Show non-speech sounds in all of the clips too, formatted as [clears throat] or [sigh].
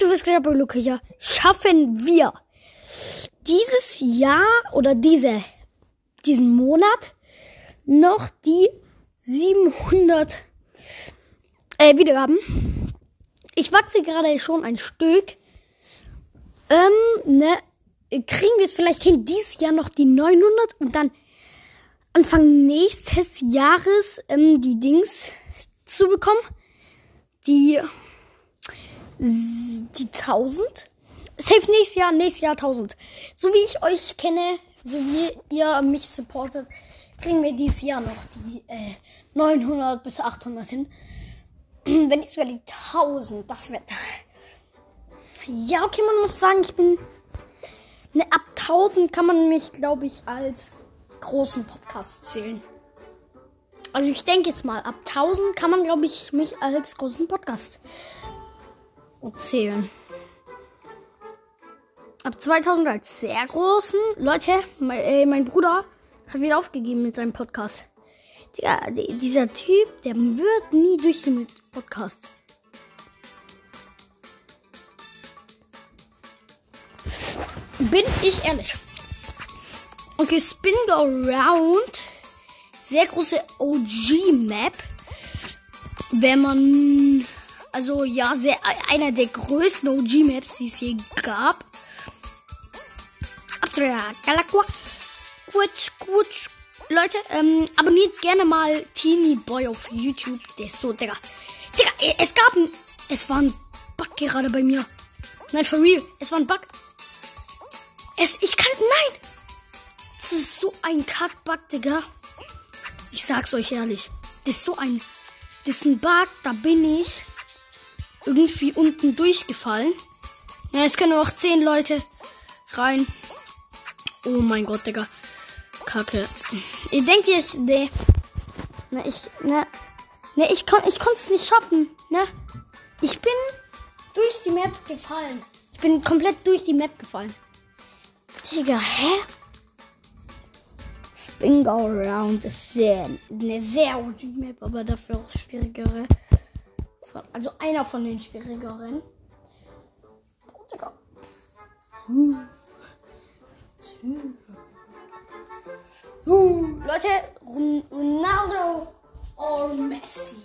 Leute, was geht ab, Luca? Ja, schaffen wir dieses Jahr oder diese, diesen Monat noch die 700 äh, Wiedergaben. Ich wachse gerade schon ein Stück. Ähm, ne, kriegen wir es vielleicht hin, dieses Jahr noch die 900 und dann Anfang nächstes Jahres ähm, die Dings zu bekommen. Die, die 1000. Safe nächstes Jahr, nächstes Jahr 1000. So wie ich euch kenne, so wie ihr mich supportet, kriegen wir dieses Jahr noch die äh, 900 bis 800 hin. [clears throat] Wenn nicht sogar die 1000, das wird. [laughs] Ja, okay, man muss sagen, ich bin. Ne, ab 1000 kann man mich, glaube ich, als großen Podcast zählen. Also ich denke jetzt mal, ab 1000 kann man, glaube ich, mich als großen Podcast zählen. Ab 2000 als sehr großen. Leute, mein, äh, mein Bruder hat wieder aufgegeben mit seinem Podcast. Digga, dieser Typ, der wird nie durchgehen mit Podcast. Bin ich ehrlich. Okay, Spin Go Round. Sehr große OG-Map. Wenn man. Also ja, sehr, einer der größten OG-Maps, die es je gab. Galakwa. Quitsch, quitsch, Leute, ähm, abonniert gerne mal Teeny Boy auf YouTube. Der ist so, Digga. Digga, äh, es gab ein. Es war ein Bug gerade bei mir. Nein, for real. Es war ein Bug. Es, ich kann. Nein! Das ist so ein Kack-Bug, Digga. Ich sag's euch ehrlich. Das ist so ein. Das ist ein Bug, da bin ich irgendwie unten durchgefallen. Ja, es können auch 10 Leute rein. Oh mein Gott, Digga. Kacke. Ihr denkt ich. Nee. Ne, ich. Ne. Ne, ich, kon, ich konnte es nicht schaffen. Ne? Ich bin durch die Map gefallen. Ich bin komplett durch die Map gefallen. Digga, hä? Spin Go Around ist sehr, eine sehr gute Map, aber dafür auch schwierigere. Also einer von den schwierigeren. Digga. Hm. Uh, Leute, Ronaldo oder Messi.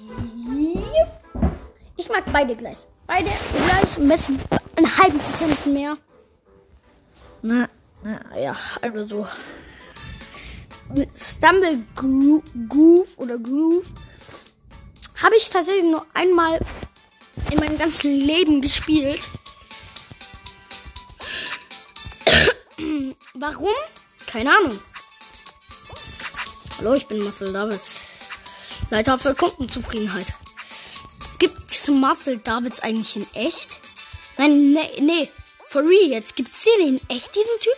Ich mag beide gleich. Beide gleich. Messi einen halben Prozent mehr. Na, na ja, also so. Stumble Groove oder Groove habe ich tatsächlich nur einmal in meinem ganzen Leben gespielt. [coughs] Warum? Keine Ahnung. Hallo, ich bin Marcel Davids. Leiter für Kundenzufriedenheit. Gibt's Marcel Davids eigentlich in echt? Nein, nee, nee. For real jetzt. Gibt's den in echt, diesen Typ?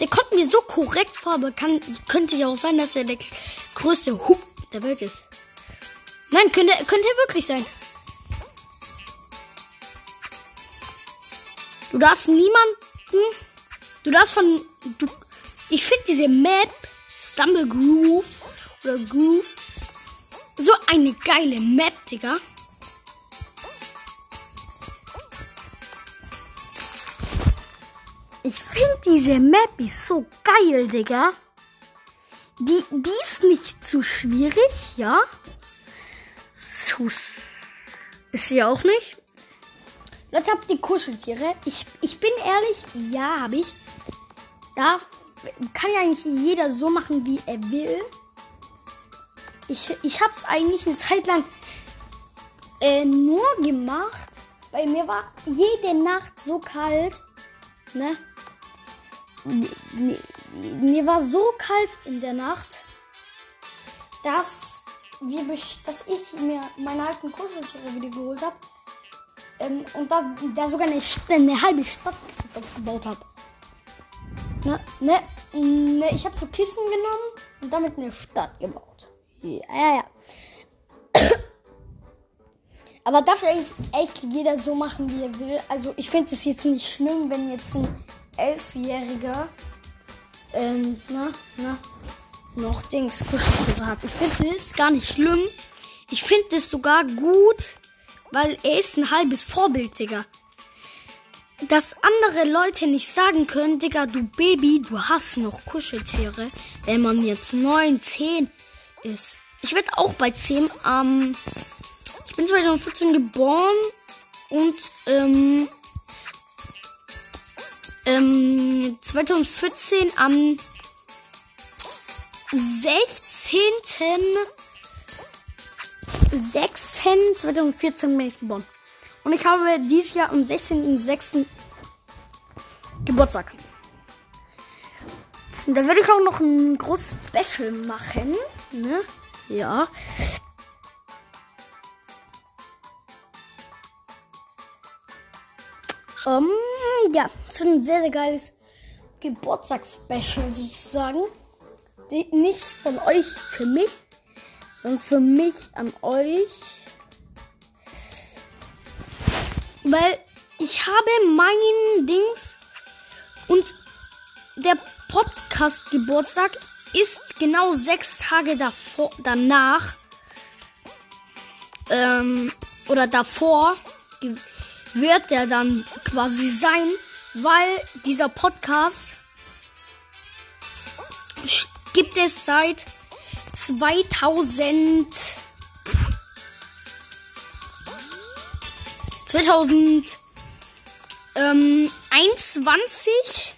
Der kommt mir so korrekt vor, aber kann, könnte ja auch sein, dass er der größte Hub der Welt ist. Nein, könnte, könnte er wirklich sein. Du darfst niemanden. Du darfst von. Du, ich finde diese Map Stumble Groove oder Groove. So eine geile Map, Digga. Ich finde diese Map ist so geil, Digga. Die, die ist nicht zu schwierig, ja. Sus. Ist sie auch nicht. Leute, habt ihr Kuscheltiere? Ich, ich bin ehrlich, ja, habe ich. Da kann ja eigentlich jeder so machen, wie er will. Ich, ich habe es eigentlich eine Zeit lang äh, nur gemacht, weil mir war jede Nacht so kalt. Ne? Mir war so kalt in der Nacht, dass, wir, dass ich mir meine alten Kuscheltiere wieder geholt habe. Ähm, und da, da sogar eine, eine halbe Stadt gebaut habe. Ne, ne, ne, ich habe so Kissen genommen und damit eine Stadt gebaut. Ja, ja, ja. Aber darf eigentlich echt jeder so machen, wie er will. Also ich finde es jetzt nicht schlimm, wenn jetzt ein Elfjähriger ähm, na, na, noch Dings Kuscheltiere hat. Ich finde das gar nicht schlimm. Ich finde es sogar gut, weil er ist ein halbes Vorbild, Digga. dass andere Leute nicht sagen können, Digga, du Baby, du hast noch Kuscheltiere, wenn man jetzt 9, 10 ist. Ich werde auch bei 10 ähm, ich bin 2014 geboren und ähm, ähm, 2014 am 16. 6. 2014 bin ich geboren. Und ich habe dieses Jahr am 16.06. Geburtstag. Und da werde ich auch noch ein großes Special machen. Ne? Ja. Um, ähm, ja, es wird ein sehr, sehr geiles Geburtstagsspecial sozusagen. Nicht von euch für mich, sondern für mich an euch. Weil ich habe mein Dings und der Podcast Geburtstag ist genau sechs Tage davor, danach ähm, oder davor wird der dann quasi sein, weil dieser Podcast gibt es seit 2000 2021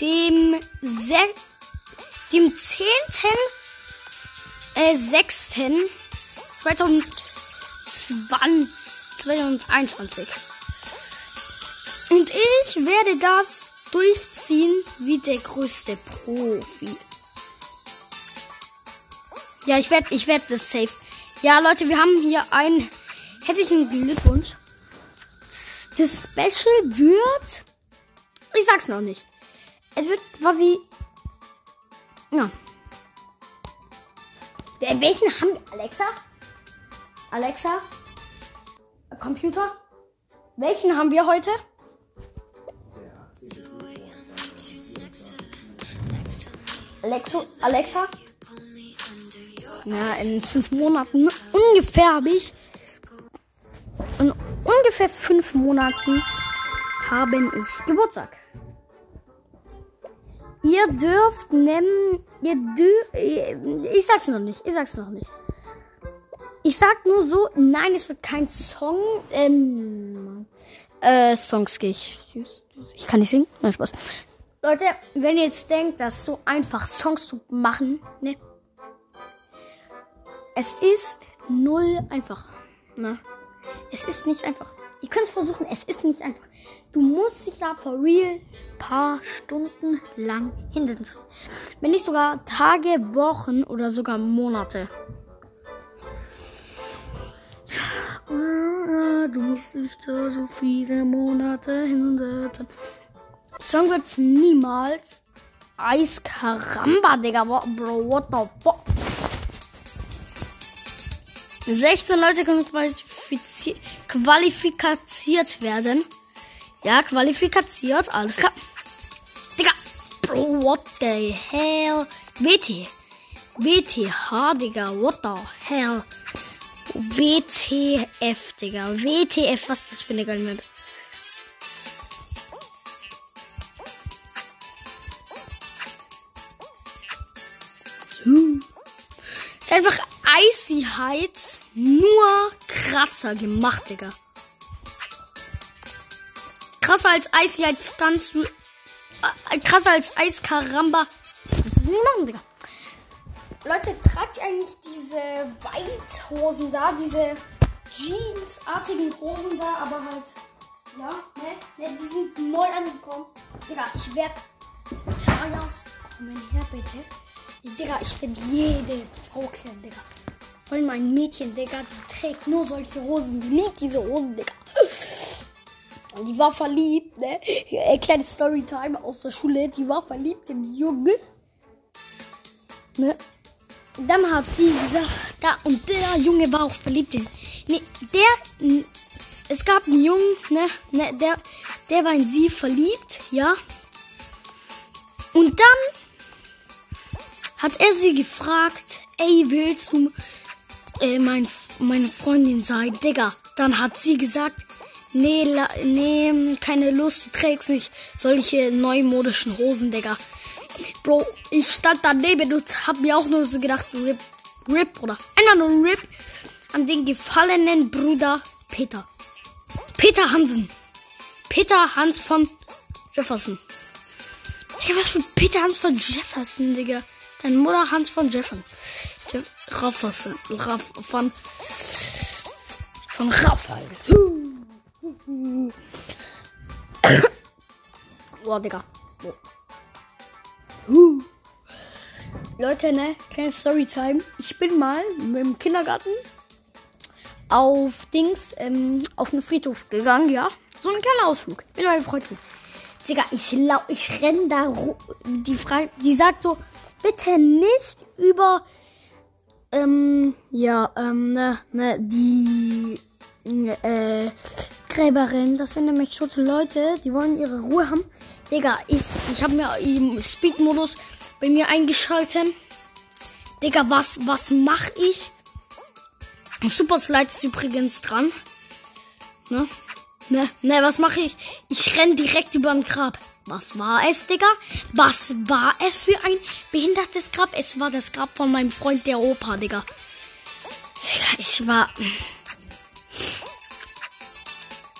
dem Se dem 10. Äh, 6. 2020 2021. Und ich werde das durchziehen wie der größte Profi. Ja, ich werde ich werd das safe. Ja, Leute, wir haben hier einen herzlichen Glückwunsch. Das Special wird. Ich sag's noch nicht. Es wird quasi. Ja. Welchen haben wir? Alexa? Alexa? Computer? Welchen haben wir heute? Alexo, Alexa? Na, in fünf Monaten ungefähr habe ich. In ungefähr fünf Monaten habe ich Geburtstag. Ihr dürft nennen. Ihr dürft. Ich sag's noch nicht. Ich sag's noch nicht. Ich sag nur so, nein, es wird kein Song. Ähm, äh, Songs gehe ich. Ich kann nicht singen. Nein, Spaß. Leute, wenn ihr jetzt denkt, das ist so einfach, Songs zu machen, ne? Es ist null einfach. Ne? Es ist nicht einfach. Ihr könnt es versuchen, es ist nicht einfach. Du musst dich da for real paar Stunden lang hinsetzen. Wenn nicht sogar Tage, Wochen oder sogar Monate. Du musst dich da so viele Monate hinsetzen. Song wird's niemals. Eiskaramba, Digga. Bro, what the fuck? 16 Leute können qualifiziert, werden. Ja, qualifiziert. Alles klar. Digga. Bro, what the hell? WT. WTH, Digga. What the hell? WTF, Digga. WTF, was ist das für eine geile Map? Ist einfach Icy Heights nur krasser gemacht, Digga. Krasser als Icy Heights kannst du. Äh, krasser als Eiskaramba. Kannst du nicht machen, Digga. Leute, tragt ihr eigentlich diese Weithosen da, diese Jeans-artigen Hosen da, aber halt, ja, ne, ne, die sind neu angekommen. Digga, ich werd Chayas kommen her, bitte. Digga, ich werd jede Frau kennen, Digga. Vor allem ein Mädchen, Digga, die trägt nur solche Hosen. Die liebt diese Hosen, Digga. Die war verliebt, ne? Äh, kleine Storytime aus der Schule. Die war verliebt in die Junge. Ne? dann hat die gesagt, da und der Junge war auch verliebt in. Nee, der. Es gab einen Jungen, ne, ne, der, der war in sie verliebt, ja. Und dann hat er sie gefragt, ey, willst du äh, mein, meine Freundin sein? Digga, dann hat sie gesagt, Nee, la, nee, keine Lust, du trägst nicht solche neumodischen Hosen, Digga. Bro, ich stand daneben und hab mir auch nur so gedacht, Rip, Rip, oder einfach nur Rip an den gefallenen Bruder Peter. Peter Hansen. Peter Hans von Jefferson. Digga, was für Peter Hans von Jefferson, Digga. Deine Mutter Hans von Jefferson. Rafferson. Raff, von, von Raphael. Boah, Digga. Boah. Leute, ne? Kleine Storytime. Ich bin mal dem Kindergarten auf Dings, ähm, auf den Friedhof gegangen, ja. So ein kleiner Ausflug. Mit meinem Freund. Digga, ich ich renn da Die Frage, die sagt so, bitte nicht über, ähm, ja, ähm, ne, ne, die, äh, Gräberin. Das sind nämlich tote Leute, die wollen ihre Ruhe haben. Digga, ich, ich habe mir im Speed-Modus bei mir eingeschalten. Digga, was, was mach ich? Super Slide ist übrigens dran. Ne? Ne, ne, was mache ich? Ich renn direkt über ein Grab. Was war es, Digga? Was war es für ein behindertes Grab? Es war das Grab von meinem Freund, der Opa, Digga. Digga, ich war.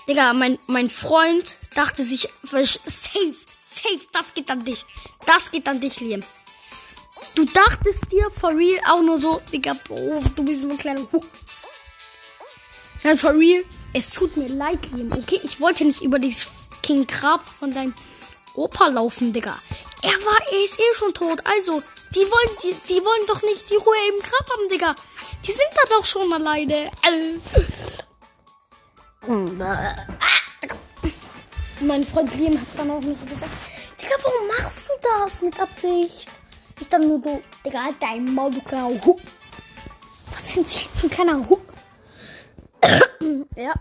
Digga, mein, mein Freund dachte sich, safe, safe, das geht an dich. Das geht an dich, Liam. Du dachtest dir for real auch nur so, Digga, Bro, du bist so ein kleiner. Nein, for real, es tut mir leid, Liam. Okay, ich wollte nicht über dieses King Grab von deinem Opa laufen, Digga. Er war, er ist eh schon tot. Also, die wollen, die, die wollen doch nicht die Ruhe im Grab haben, Digga. Die sind da doch schon alleine. Äh. Mein Freund Liam hat dann auch nicht so gesagt, Digga, warum machst du das mit Absicht? Ich dann nur so, Digga, halt dein Maul, du kleiner Hu. Was sind sie für ein kleiner Hu? Nadie.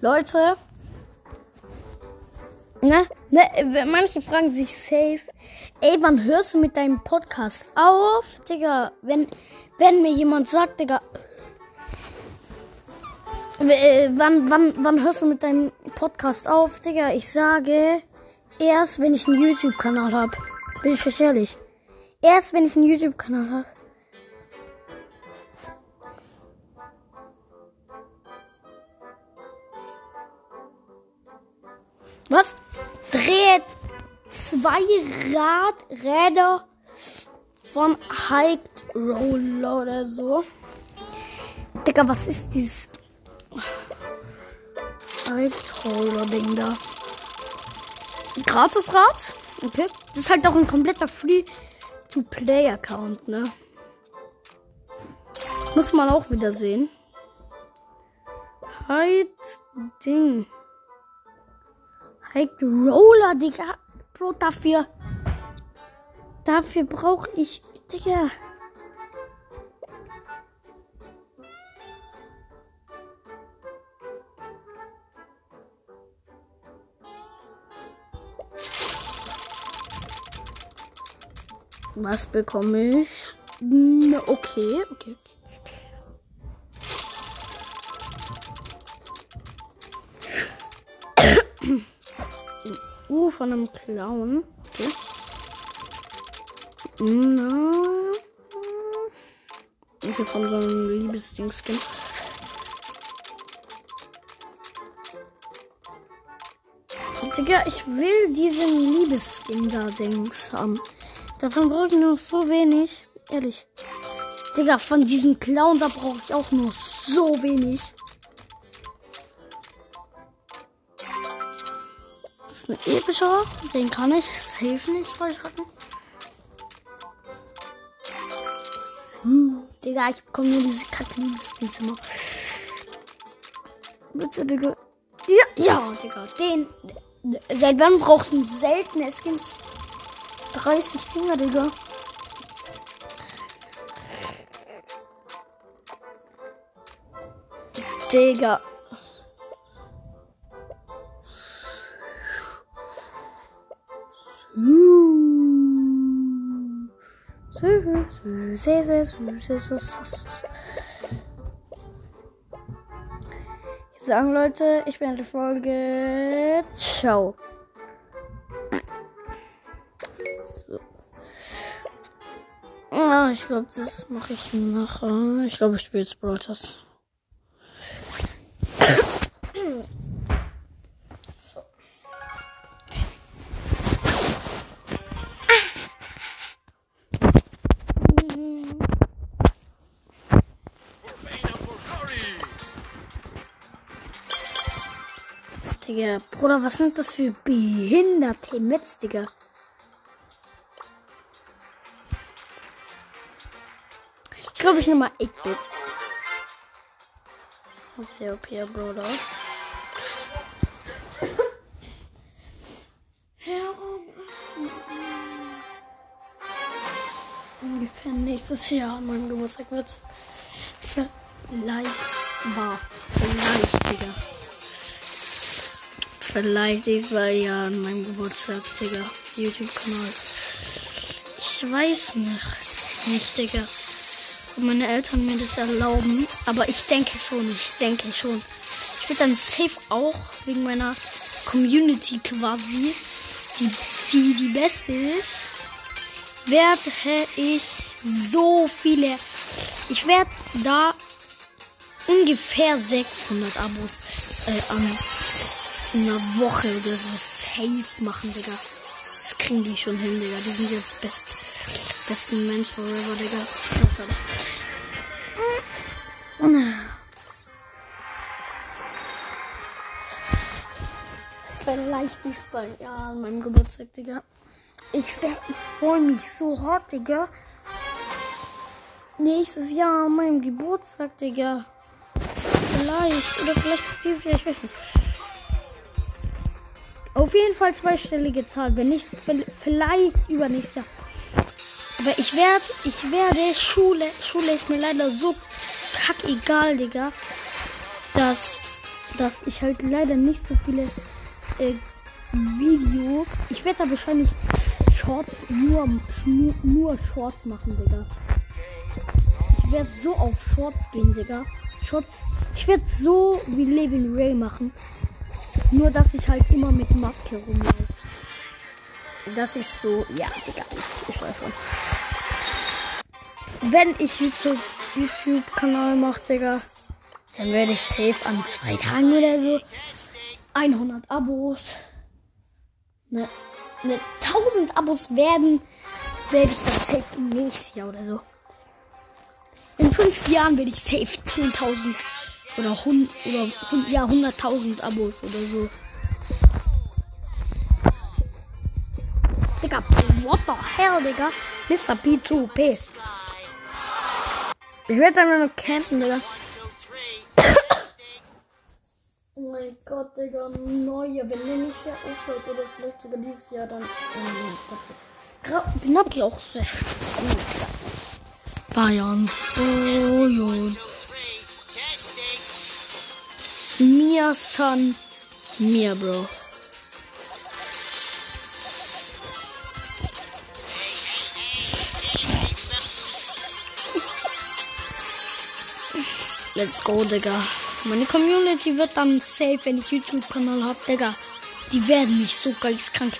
Leute. Ne? Ne, manche fragen sich safe. Ey, wann hörst du mit deinem Podcast auf? Digga, wenn, wenn mir jemand sagt, Digga. Äh, Wann, wann, wann hörst du mit deinem Podcast auf? Digga, ich sage erst, wenn ich einen YouTube-Kanal habe. Bin ich euch ehrlich. Erst, wenn ich einen YouTube-Kanal habe. Was? Drehe zwei Radräder von Hiked Roller oder so. Digga, was ist dieses Hiked Roller Ding da? Gratisrad? Okay. Das ist halt auch ein kompletter Free-to-Play-Account, ne? Muss man auch wieder sehen. Hiked Ding. Hike Roller, Digga. Bro, dafür. Dafür brauche ich. Digga. Was bekomme ich? Hm, Okay, okay, okay. Uh, von einem Clown. Okay. Na. Okay, von so einem Liebesdingskin. Digga, ich will diesen Liebesskin da Dings haben. Davon brauche ich nur so wenig. Ehrlich. Digga, von diesem Clown, da brauche ich auch nur so wenig. Das ist ein epischer. Den kann ich safe nicht freischalten. Hm, Digga, ich bekomme nur diese kacke Liebeskins immer. Bitte, Digga. Ja, ja, Digga. Den. Seit wann braucht ein seltener Skin 30 Dinger, Digga? Digga. Sehr, sehr süß. Ich würde sagen, Leute, ich beende die Folge. Ciao. Ich glaube, das mache ich nachher. Ich glaube, ich spiele jetzt Brawl Stars. So. Digga, Bruder, was sind das für behinderte Metz, Digga? Glaube, ich nehme mal 8-Bit. Okay, okay, Bruder. Ungefähr nächstes Jahr an meinem Geburtstag wird vielleicht wahr. Vielleicht, Digga. Vielleicht diesmal ja an meinem Geburtstag, Digga. YouTube-Kanal. Ich weiß nicht. Nicht, Digga. Ob meine Eltern mir das erlauben. Aber ich denke schon, ich denke schon. Ich will dann safe auch wegen meiner Community quasi, die die, die beste ist, werde ich so viele. Ich werde da ungefähr 600 Abos äh, an in einer Woche oder so safe machen, Digga. Das kriegen die schon hin, Digga. Die sind jetzt best, besten Mensch forever, Digga. Ja, schade. Vielleicht diesmal, ja, an meinem Geburtstag, Digga. Ich, ich freue mich so hart, Digga. Nächstes Jahr an meinem Geburtstag, Digga. Vielleicht. Oder vielleicht dieses Jahr, ich weiß nicht. Auf jeden Fall zweistellige Zahl. Wenn nicht, vielleicht übernächstes Jahr. Aber ich werde, ich werde, Schule, Schule ist mir leider so kackegal, Digga, dass, dass ich halt leider nicht so viele äh, Videos. Ich werde da wahrscheinlich Shorts, nur, nur, nur Shorts machen, Digga. Ich werde so auf Shorts gehen, Digga. Shorts, ich werde so wie Levin Ray machen. Nur, dass ich halt immer mit Maske rumlaufe. Das ist so, ja, Digga, ich, weiß schon. Wenn ich YouTube, YouTube-Kanal mache, Digga, dann werde ich safe an zwei Tagen oder so 100 Abos. Ne, ne 1000 Abos werden, werde ich das safe im nächsten Jahr oder so. In fünf Jahren werde ich safe 10.000 oder 100, oder 100, ja, 100.000 Abos oder so. What the hell, Digga? Mr. P2P. Ich werde dann nur noch campen, Digga. [coughs] Oh mein Gott, Digga, neue, wenn der nächstes Jahr aufhört oder vielleicht sogar dieses Jahr, dann. Oh mein Gott. Den hab ich auch sehr. Bayern. Oh, jo. Mia San. Mia, Bro. Let's go, Digga. Meine Community wird dann safe, wenn ich YouTube-Kanal hab, Digga. Die werden mich so geistkrank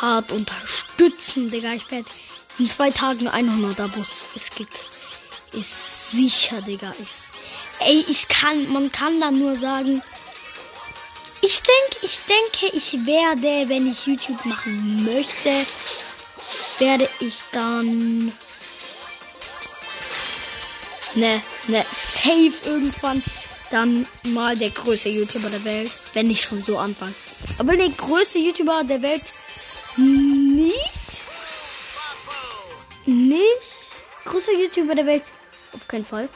hart unterstützen, Digga. Ich werde in zwei Tagen 100 Abos. Es geht. Ist sicher, Digga. Ist. Ey, ich kann, man kann da nur sagen. Ich denke, ich denke, ich werde, wenn ich YouTube machen möchte, werde ich dann. Ne, ne, safe irgendwann dann mal der größte YouTuber der Welt, wenn ich schon so anfange. Aber der größte YouTuber der Welt nicht. Nicht. Größter YouTuber der Welt. Auf keinen Fall.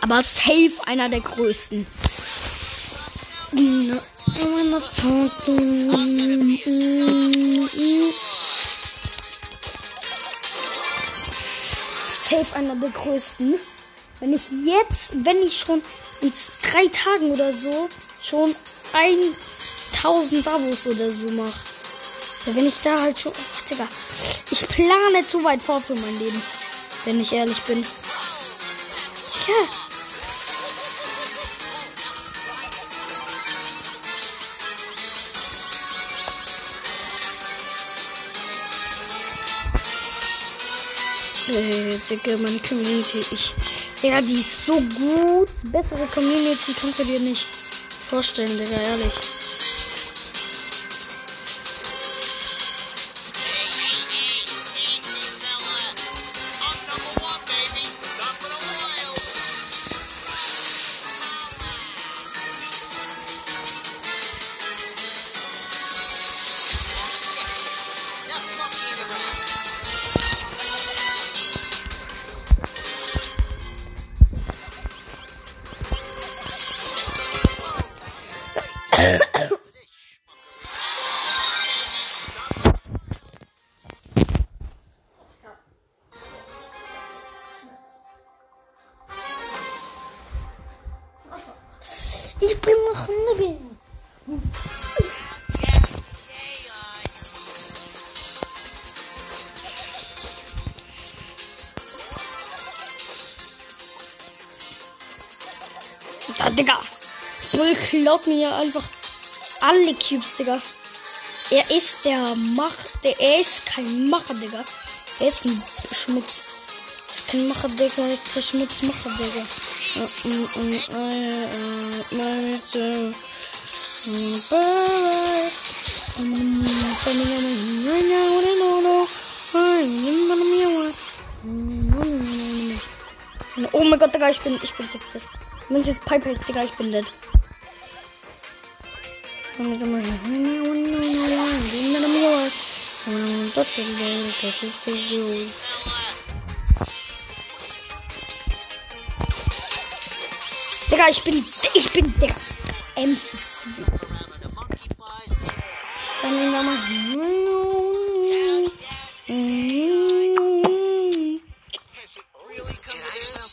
Aber safe einer der größten. Safe einer der größten. Wenn ich jetzt, wenn ich schon in drei Tagen oder so schon ein 1000 Abos oder so mache. Ja, wenn ich da halt schon. Ach, Digga. Ich plane zu weit vor für mein Leben. Wenn ich ehrlich bin. Digga. Äh, Digga, meine Community. Ich. Digga, die ist so gut. Bessere Community kannst du dir nicht vorstellen, Digga, ehrlich. Ja, Digga. Bull klaut mir ja einfach alle Cubes, Digga. Er ist der Macher. Der, er ist kein Macher, Digga. Er ist ein Schmutz. Er ist kein Macher, Digga. Er ist der Schmutzmacher, Digga. Oh mein Gott, Digga, ich bin, ich bin so fit. Es jetzt Piper ist, Digga, ich bin dead. Digga, ich bin, ich bin der MC Dann nehmen wir mal.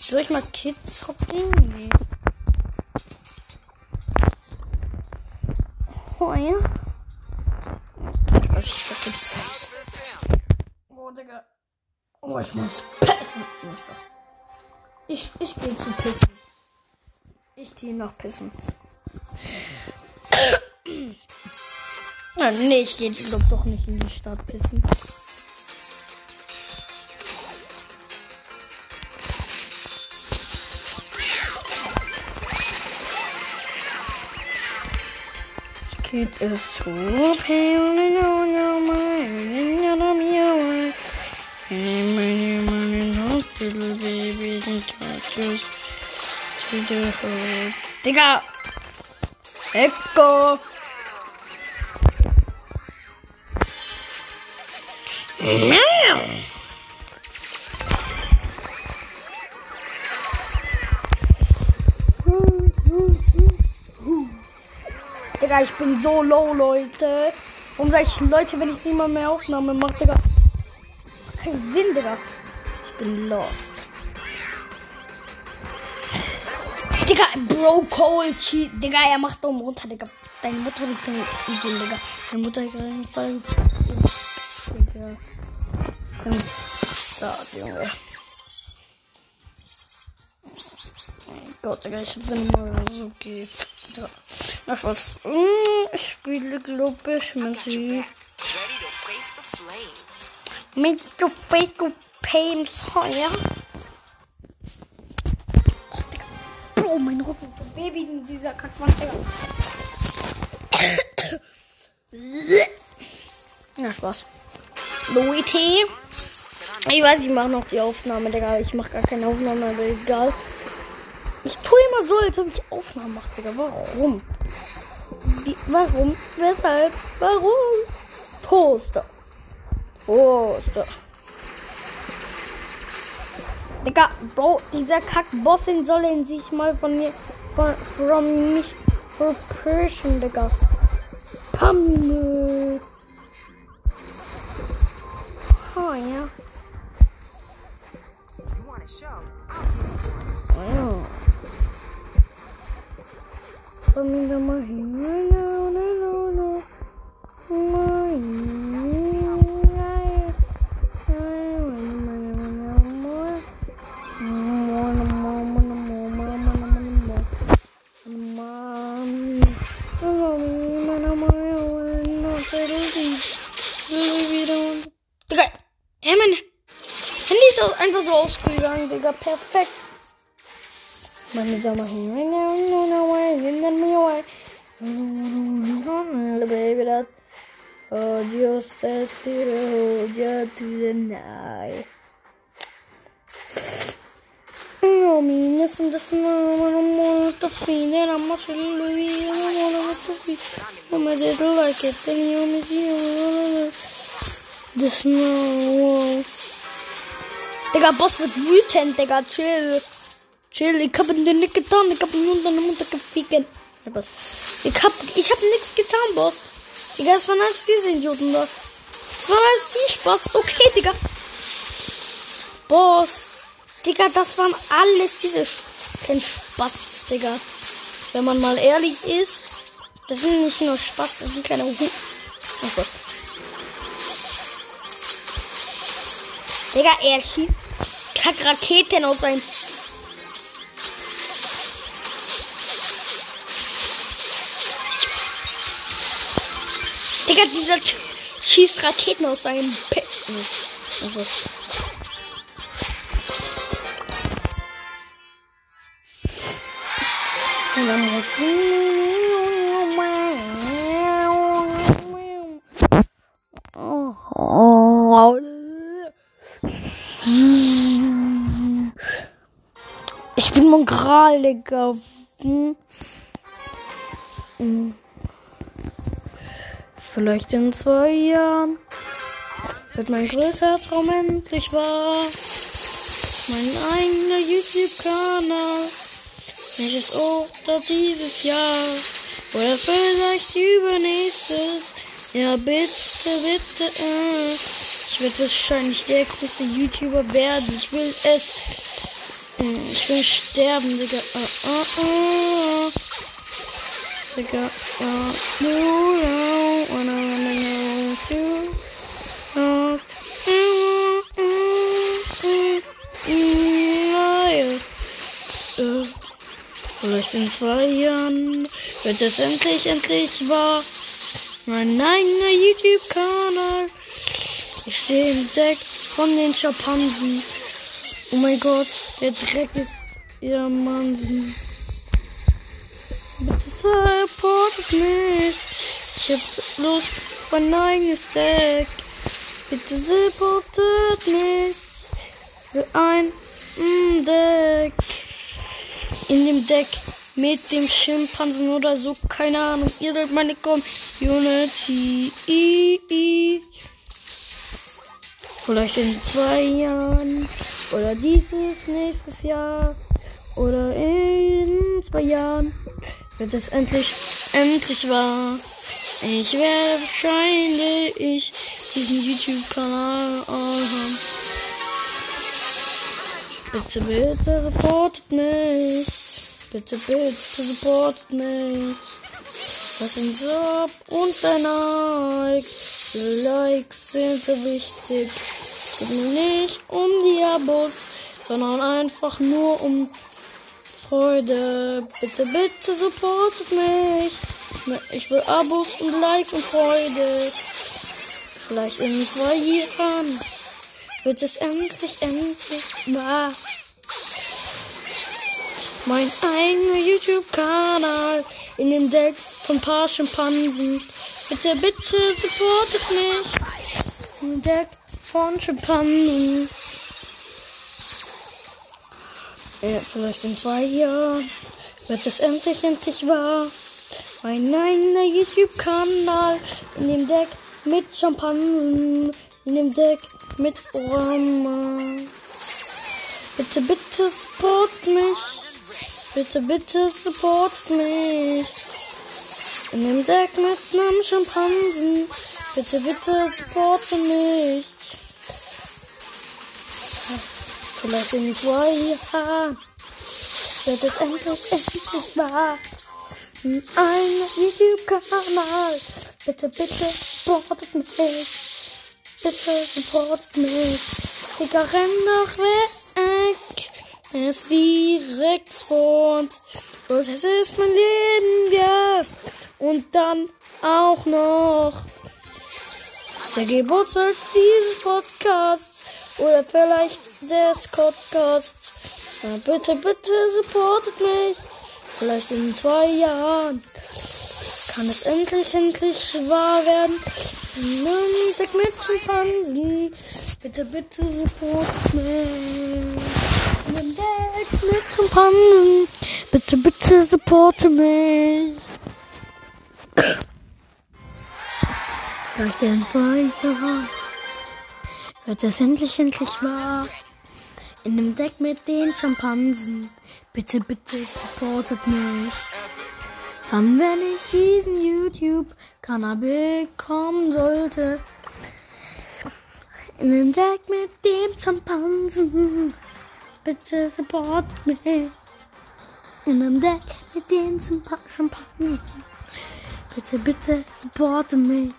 Soll ich mal Kids hoppen? Nee. Oh ja. Was ich doch jetzt. Oh, Digga. Oh, ich muss pissen. Spaß. Ich, ich gehe zu pissen. Ich gehe noch pissen. Nee, ich gehe doch, doch nicht in die Stadt pissen. Kid is so pale and on your mind you're not me away. And many, many hospital babies and touches to the hood. Digga! Echo! Meow! Digga, ich bin so low, Leute. Warum sag ich Leute, wenn ich niemand mehr Aufnahme mache, Digga? Macht Keinen Sinn, Digga. Ich bin lost. Digga, Bro Cole, cheat. Digga, er macht Daumen runter, Digga. Deine Mutter wird so, so Digga. Deine Mutter einen Fall. Digga. Start, Junge. Gott, Digga, ich hab seine Mutter so geht. Ja. Ach was. Hm, Ich spiele, glaube ich, Musik. to face. Mit du Fake Pains, ja? Ach, Digga. Bro, mein Rücken. Du Baby in dieser Kackwand, Digga. Ja, Spaß. Leute. Ich weiß, ich mache noch die Aufnahme, Digga. Ich mache gar keine Aufnahme, aber egal. Ich tue immer so, als ob ich Aufnahmen mache, Digga. Warum? Wie, warum? Weshalb? Warum? Poster. Poster. Digga, Bro, dieser Kack-Bossin sollen sich mal von mir, von, from mich verpischen, Digga. Pammel. Oh, ja. on my hand right now. No, no, no. My hand. I more. More, more, more, more, more, more, more. Mom. Hello, me. My name is not pretty. Really, we don't. Okay. Amen. Handy so einfach so ausgegangen, Digga. Perfekt. Meine Sommerhände. Me, listen, listen, I'm on the feet, and I'm much of Louis, I'm on the feet. I'm a little like it, then you miss you. The snow. Digga, Boss wird wütend, Digga, chill. Chill, ich hab dir nicht getan, ich hab ihn nur deine Mutter geficken. Ja, Boss. Ich hab, ich hab nichts getan, Boss. Digga, das waren alles diese Idioten da. Das war alles die Spaß. Okay, Digga. Boss. Digga, das waren alles diese kein Spaß, Digga. Wenn man mal ehrlich ist, das sind nicht nur Spaß, das sind kleine Hu Oh Gott. Digga, er schießt Kackraketen aus seinem. Digga, dieser Typ schießt Raketen aus seinem Pe Oh Gott. Und dann halt- Ich bin Mongral, Digga. Vielleicht in zwei Jahren wird mein größter Traum endlich wahr. Mein eigener YouTube-Kanal. Welches oder dieses Jahr. Oder vielleicht übernächstes. Ja, bitte, bitte. Äh. Ich werde wahrscheinlich der größte YouTuber werden. Ich will es. Äh, Ich will sterben, Digga. Uh, uh, uh. Digga. Uh, no, no, wanna, wanna know you. Vielleicht in zwei Jahren wird es endlich, endlich wahr. Mein eigener YouTube-Kanal. Ich stehe im Deck von den Schimpansen. Oh mein Gott, der Dreck ist ihr Mann. Bitte supportet mich. Ich hab Lust auf ein eigenes Deck. Bitte supportet mich. Für ein Deck. In dem Deck mit dem Schimpansen oder so. Keine Ahnung. Ihr seid meine Community. Vielleicht in zwei Jahren. Oder dieses nächstes Jahr. Oder in zwei Jahren. Wird es endlich, endlich wahr. Ich werde wahrscheinlich diesen YouTube-Kanal haben. Bitte, bitte supportet mich. Bitte, bitte supportet mich. Das sind Sub und ein Like. Likes sind so wichtig. Es geht mir nicht um die Abos, sondern einfach nur um Freude. Bitte, bitte supportet mich. Ich will Abos und Likes und Freude. Vielleicht in zwei Jahren wird es endlich, endlich wahr. Mein eigener YouTube-Kanal in dem Deck von paar Schimpansen. Bitte, bitte supportet mich. Im Deck von Schimpansen. Ja, vielleicht in zwei Jahren wird es endlich, endlich wahr. Mein eigener YouTube-Kanal in dem Deck mit Schimpansen. In dem Deck mit Orama. Bitte, bitte supportet mich. Bitte, bitte supportet mich. In dem Deck mit einem Schimpansen. Bitte, bitte supportet mich. Vielleicht in zwei Jahren wird es endlich, endlich wahr. Ein YouTube-Kanal. Bitte, bitte supportet mich. Bitte supportet mich. Digga, renn doch weg. Ist direkt spawnt. Es ist mein Leben, ja. Und dann auch noch der Geburtstag dieses Podcasts. Oder vielleicht das Podcast. Na, bitte, bitte supportet mich. Vielleicht in zwei Jahren kann es endlich, endlich wahr werden. Montag mit Schimpansen. Bitte, bitte mich. Montag mit Schimpansen. Bitte, bitte supportet mich. Vielleicht in zwei Jahren wird es endlich, endlich wahr. In dem Deck mit den Schimpansen. Bitte, bitte supportet mich. Dann, wenn ich diesen YouTube-Kanal bekommen sollte. In dem Deck mit dem Schimpansen. Bitte supportet mich. In dem Deck mit den Zimpa- Schimpansen. Bitte, bitte supportet mich.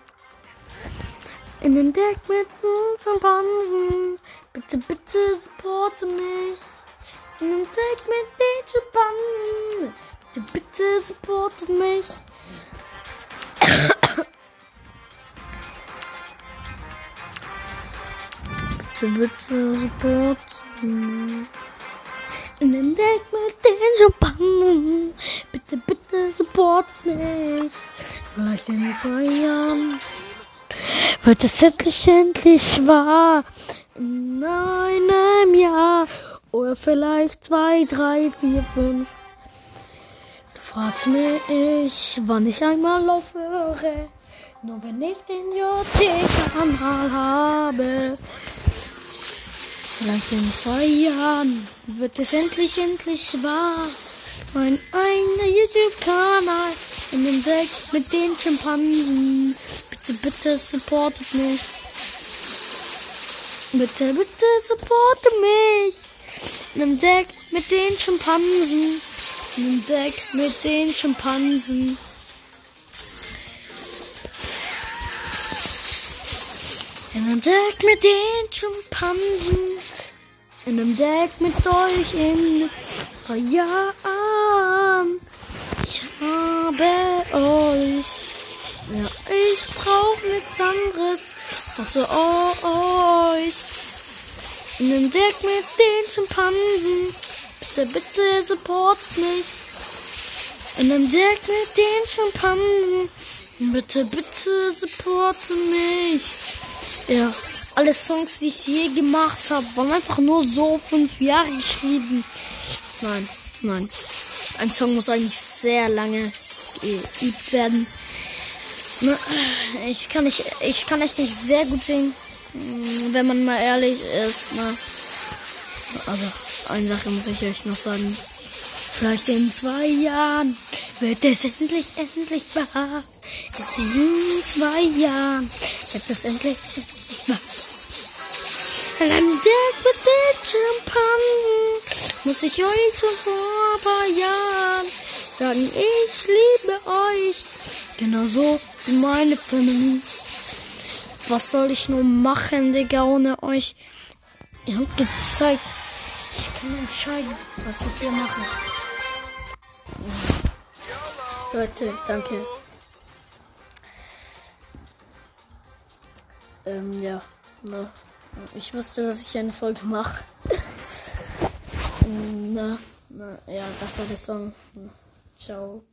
In dem Deck mit den Schimpansen. Bitte, bitte supportet mich. In dem Deck mit den Schimpansen. Bitte, bitte supportet mich. Bitte, bitte supportet mich. In dem Deck mit den Schimpansen. Bitte, bitte supportet mich. Vielleicht in zwei Jahren wird es endlich, endlich wahr. In einem Jahr oder vielleicht zwei, drei, vier, fünf. Du fragst mich, wann ich einmal aufhöre. Nur wenn ich den JT-Kanal habe. Vielleicht in zwei Jahren wird es endlich, endlich wahr. Mein eigener YouTube-Kanal in dem Deck mit den Schimpansen. Bitte, bitte supportet mich. Bitte, bitte supporte mich. In dem Deck mit den Schimpansen. In dem Deck mit den Schimpansen. In dem Deck mit den Schimpansen. In dem Deck mit euch in Jahren. Ich habe euch. Ja, ich brauch nichts anderes. Außer euch. In dem Deck mit den Schimpansen. Bitte, bitte support mich. In dem Deck mit den Schimpansen. Bitte, bitte support mich. Ja, alle Songs, die ich je gemacht habe, waren einfach nur so fünf Jahre geschrieben. Nein, nein. Ein Song muss eigentlich sehr lange geübt werden. Ich kann nicht, ich kann echt nicht sehr gut singen, wenn man mal ehrlich ist. Ne? Aber eine Sache muss ich euch noch sagen. Vielleicht in zwei Jahren wird es endlich, endlich wahr. In zwei Jahren wird es endlich, endlich wahr. Und an Deck mit den Schimpansen muss ich euch schon vor paar Jahren sagen, ich liebe euch. Genauso wie meine Family. Was soll ich nur machen, Digga, ohne euch? Ihr habt gezeigt. Kann entscheiden, was ich hier mache. Leute, danke. Ähm, ja. Na, ich wusste, dass ich eine Folge mache. [laughs] na, na, ja, das war der Song. Ciao.